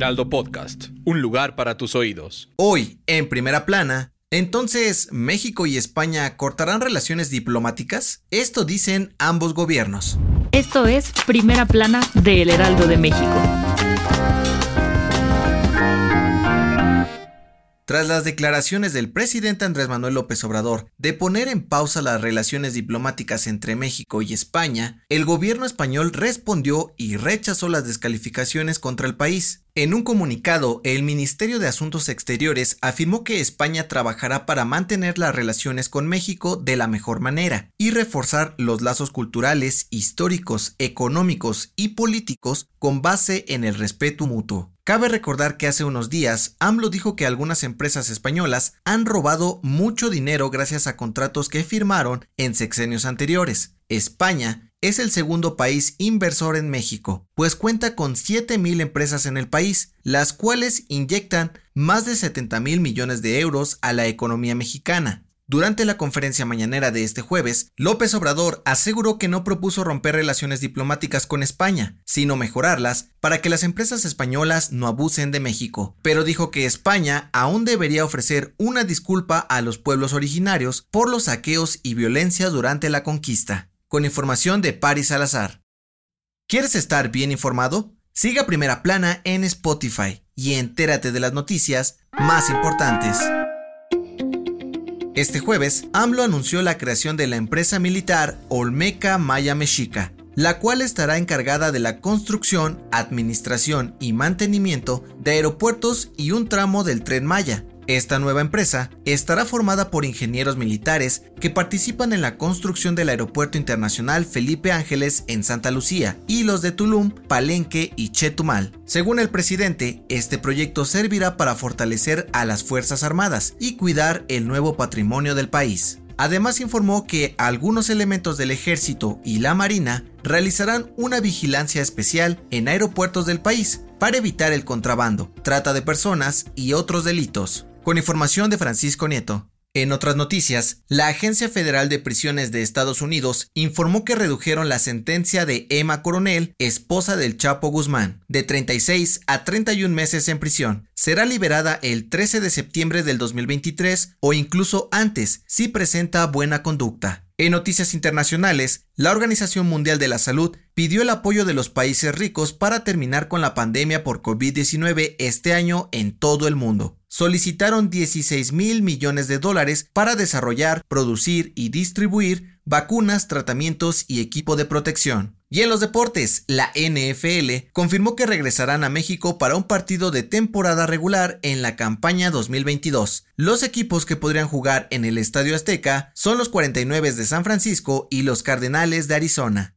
Heraldo Podcast, un lugar para tus oídos. Hoy, en primera plana, entonces, ¿México y España cortarán relaciones diplomáticas? Esto dicen ambos gobiernos. Esto es Primera Plana de El Heraldo de México. Tras las declaraciones del presidente Andrés Manuel López Obrador de poner en pausa las relaciones diplomáticas entre México y España, el gobierno español respondió y rechazó las descalificaciones contra el país. En un comunicado, el Ministerio de Asuntos Exteriores afirmó que España trabajará para mantener las relaciones con México de la mejor manera y reforzar los lazos culturales, históricos, económicos y políticos con base en el respeto mutuo. Cabe recordar que hace unos días AMLO dijo que algunas empresas españolas han robado mucho dinero gracias a contratos que firmaron en sexenios anteriores. España es el segundo país inversor en México, pues cuenta con 7.000 empresas en el país, las cuales inyectan más de 70 mil millones de euros a la economía mexicana. Durante la conferencia mañanera de este jueves, López Obrador aseguró que no propuso romper relaciones diplomáticas con España, sino mejorarlas para que las empresas españolas no abusen de México, pero dijo que España aún debería ofrecer una disculpa a los pueblos originarios por los saqueos y violencia durante la conquista. Con información de Paris Salazar. ¿Quieres estar bien informado? Siga Primera Plana en Spotify y entérate de las noticias más importantes. Este jueves, AMLO anunció la creación de la empresa militar Olmeca Maya Mexica, la cual estará encargada de la construcción, administración y mantenimiento de aeropuertos y un tramo del tren Maya, esta nueva empresa estará formada por ingenieros militares que participan en la construcción del Aeropuerto Internacional Felipe Ángeles en Santa Lucía y los de Tulum, Palenque y Chetumal. Según el presidente, este proyecto servirá para fortalecer a las Fuerzas Armadas y cuidar el nuevo patrimonio del país. Además informó que algunos elementos del ejército y la marina realizarán una vigilancia especial en aeropuertos del país para evitar el contrabando, trata de personas y otros delitos. Con información de Francisco Nieto. En otras noticias, la Agencia Federal de Prisiones de Estados Unidos informó que redujeron la sentencia de Emma Coronel, esposa del Chapo Guzmán, de 36 a 31 meses en prisión. Será liberada el 13 de septiembre del 2023 o incluso antes si presenta buena conducta. En noticias internacionales, la Organización Mundial de la Salud pidió el apoyo de los países ricos para terminar con la pandemia por COVID-19 este año en todo el mundo. Solicitaron 16 mil millones de dólares para desarrollar, producir y distribuir vacunas, tratamientos y equipo de protección. Y en los deportes, la NFL confirmó que regresarán a México para un partido de temporada regular en la campaña 2022. Los equipos que podrían jugar en el Estadio Azteca son los 49 de San Francisco y los Cardenales de Arizona.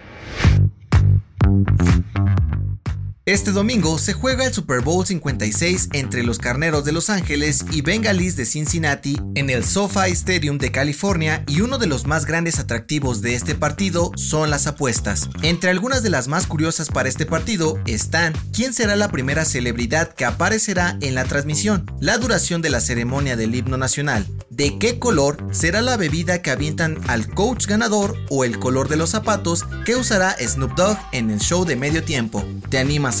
Este domingo se juega el Super Bowl 56 entre los Carneros de Los Ángeles y Bengalis de Cincinnati en el SoFi Stadium de California y uno de los más grandes atractivos de este partido son las apuestas. Entre algunas de las más curiosas para este partido están quién será la primera celebridad que aparecerá en la transmisión, la duración de la ceremonia del himno nacional, de qué color será la bebida que avientan al coach ganador o el color de los zapatos que usará Snoop Dogg en el show de medio tiempo. ¿Te animas